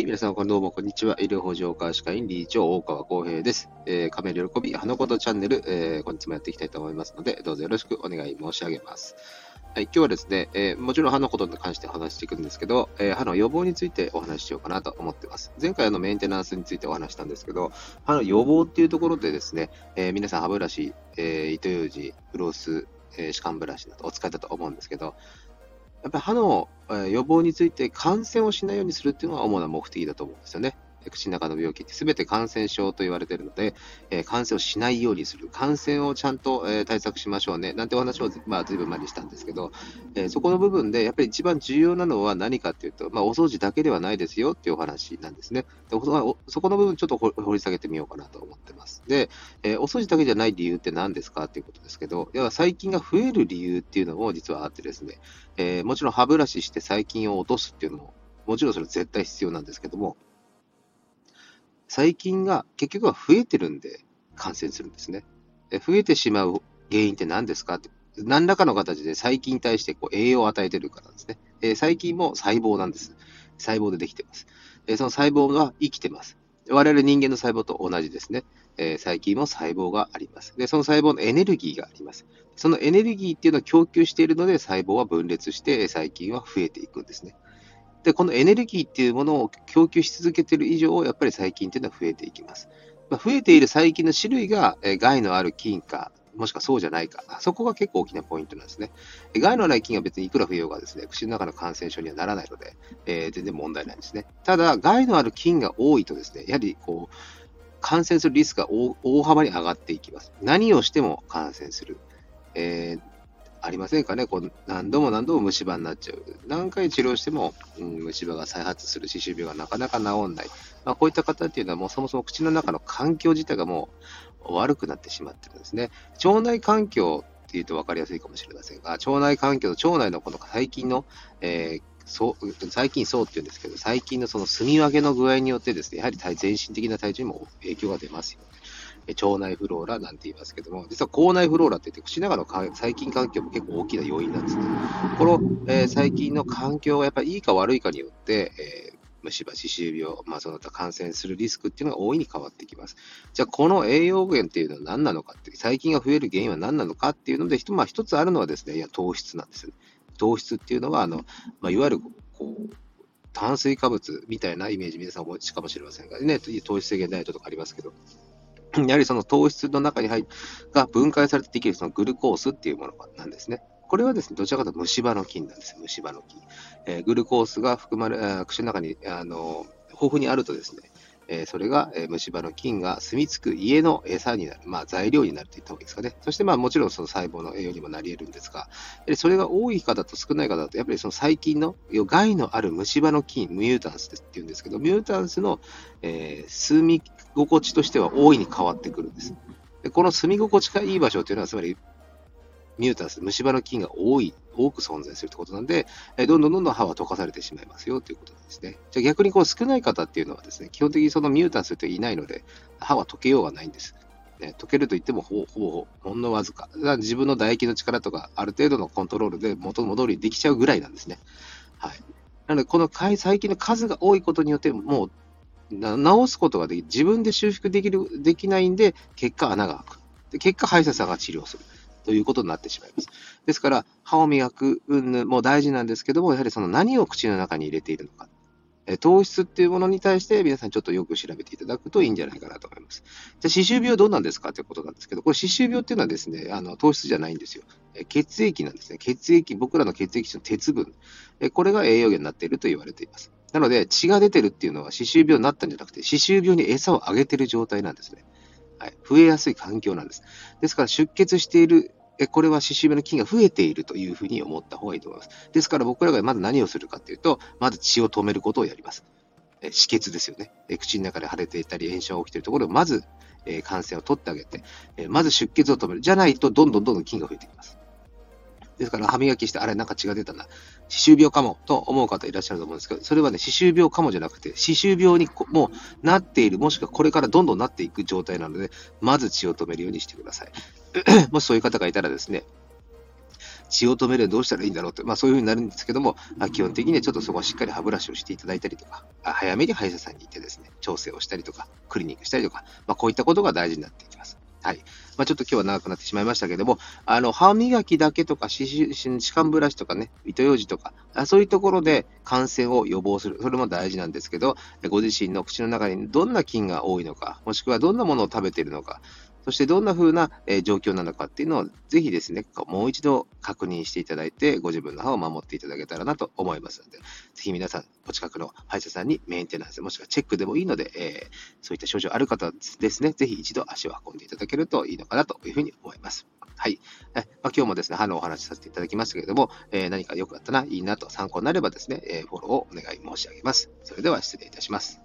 い、皆さん、どうもこんにちは。医療法上科歯科医理事長、大川康平です。えー、カメ喜び、花ことチャンネル、えー、本日もやっていきたいと思いますので、どうぞよろしくお願い申し上げます。はい、今日はですね、えー、もちろん歯のことに関して話していくんですけど、えー、歯の予防についてお話ししようかなと思ってます。前回のメンテナンスについてお話したんですけど、歯の予防っていうところでですね、えー、皆さん歯ブラシ、え糸ようじ、フロース、え歯間ブラシなどお使いだと思うんですけど、やっぱり歯の予防について感染をしないようにするっていうのが主な目的だと思うんですよね。口の中の病気って全て感染症と言われているので、えー、感染をしないようにする、感染をちゃんと、えー、対策しましょうね、なんてお話を、まあ、ずいぶん前にしたんですけど、えー、そこの部分でやっぱり一番重要なのは何かっていうと、まあ、お掃除だけではないですよっていうお話なんですね。でそこの部分ちょっと掘り下げてみようかなと思ってます。で、えお掃除だけじゃない理由って何ですかっていうことですけど、要は細菌が増える理由っていうのも実はあってですね、えもちろん歯ブラシして細菌を落とすっていうのも、もちろんそれ絶対必要なんですけども、細菌が結局は増えてるんで感染するんですね。増えてしまう原因って何ですかって。何らかの形で細菌に対してこう栄養を与えてるからですね。え細菌も細胞なんです。細胞でできてます。えその細胞が生きてます。我々人間の細胞と同じですね。え細菌も細胞があります。で、その細胞のエネルギーがあります。そのエネルギーっていうのを供給しているので、細胞は分裂して細菌は増えていくんですね。で、このエネルギーっていうものを供給し続けている以上、やっぱり細菌っていうのは増えていきます。まあ、増えている細菌の種類が、え害のある菌か、もしくはそうじゃないか、そこが結構大きなポイントなんですね。害のない菌は別にいくら増えようがですね、口の中の感染症にはならないので、えー、全然問題ないんですね。ただ、害のある菌が多いとですね、やはりこう、感染するリスクが大幅に上がっていきます。何をしても感染する。えー、ありませんかね？こう何度も何度も虫歯になっちゃう。何回治療しても、うん、虫歯が再発する歯周病がなかなか治んない。まあ、こういった方っていうのはもうそもそも口の中の環境自体がもう悪くなってしまってるんですね。腸内環境っていうと分かりやすいかもしれませんが、腸内環境と腸内のこの細菌の、えーそう細菌層っていうんですけど、細菌のその住み分けの具合によってですね、やはり全身的な体調にも影響が出ますよね。腸内フローラなんて言いますけども、実は口内フローラって言って、口の中の細菌環境も結構大きな要因なんですね。この、えー、細菌の環境がやっぱりいいか悪いかによって、えー虫歯、歯周病、まあ、その他感染するリスクっていうのが大いに変わってきます。じゃあ、この栄養源っていうのは何なのかって、細菌が増える原因は何なのかっていうので、まあ、一つあるのはですね、いや、糖質なんですよね。糖質っていうのは、あの、まあ、いわゆる、こう、炭水化物みたいなイメージ、皆さんお持ちかもしれませんが、ね、糖質制限ダイエットとかありますけど、やはりその糖質の中に入が分解されてできるそのグルコースっていうものなんですね。これはですね、どちらかというと虫歯の菌なんです、虫歯の菌。えー、グルコースが含まれ、口の中にあの豊富にあるとですね、えそれが、え虫歯の菌が住み着く家の餌になる、まあ、材料になると言った方がいいですかね。そして、まあ、もちろんその細胞の栄養にもなり得るんですが、それが多い方と少ない方だと、やっぱりその細菌の害のある虫歯の菌、ミュータンスって言うんですけど、ミュータンスの、えー、住み心地としては大いに変わってくるんです。でこの住み心地がいい場所というのは、つまりミュータス、虫歯の菌が多い、多く存在するということなんで、えどんどんどんどん歯は溶かされてしまいますよということなんですね。じゃあ逆にこう少ない方っていうのはですね、基本的にそのミュータンスっていないので、歯は溶けようがないんです。ね、溶けると言ってもほぼほぼほんのわずか。自分の唾液の力とか、ある程度のコントロールで元戻りできちゃうぐらいなんですね。はい。なので、この細菌の数が多いことによって、もう直すことができ自分で修復できるできないんで、結果穴が開く。で結果、歯医者さんが治療する。ということになってしまいます。ですから、歯を磨く云も大事なんですけども、やはりその何を口の中に入れているのか。糖質っていうものに対して皆さんちょっとよく調べていただくといいんじゃないかなと思います。じゃあ、歯周病どうなんですかということなんですけど、これ歯周病っていうのはですね、あの糖質じゃないんですよ。血液なんですね。血液、僕らの血液中の鉄分。これが栄養源になっていると言われています。なので、血が出てるっていうのは歯周病になったんじゃなくて、歯周病に餌をあげてる状態なんですね。はい、増えやすい環境なんです。ですから出血している、これは歯周病の菌が増えているというふうに思った方がいいと思います。ですから僕らがまず何をするかというと、まず血を止めることをやります。止血ですよね。口の中で腫れていたり炎症が起きているところをまず感染を取ってあげて、まず出血を止める。じゃないとどんどんどんどん菌が増えてきます。ですから歯磨きして、あれなんか血が出たな。歯周病かもと思う方いらっしゃると思うんですけど、それはね、歯周病かもじゃなくて、歯周病にもうなっている、もしくはこれからどんどんなっていく状態なので、まず血を止めるようにしてください。もしそういう方がいたらですね、血を止めるどうしたらいいんだろうと、まあ、そういうふうになるんですけども、あ、基本的にはちょっとそこはしっかり歯ブラシをしていただいたりとか、早めに歯医者さんに行ってですね、調整をしたりとか、クリニックしたりとか、まあ、こういったことが大事になっていきます。はい。まあ、ちょっと今日は長くなってしまいましたけども、あの、歯磨きだけとか、歯間ブラシとかね、糸ようじとか、そういうところで感染を予防する。それも大事なんですけど、ご自身の口の中にどんな菌が多いのか、もしくはどんなものを食べているのか、そしてどんな風な、え状況なのかっていうのをぜひですね、もう一度確認していただいて、ご自分の歯を守っていただけたらなと思いますので、ぜひ皆さん、お近くの歯医者さんにメンテナンス、もしくはチェックでもいいので、えー、そういった症状ある方ですね、ぜひ一度足を運んでいただけるといいのかなというふうに思います。はい。えまあ、今日もですね、歯のお話しさせていただきましたけれども、えー、何か良くなったな、いいなと参考になればですね、えー、フォローをお願い申し上げます。それでは失礼いたします。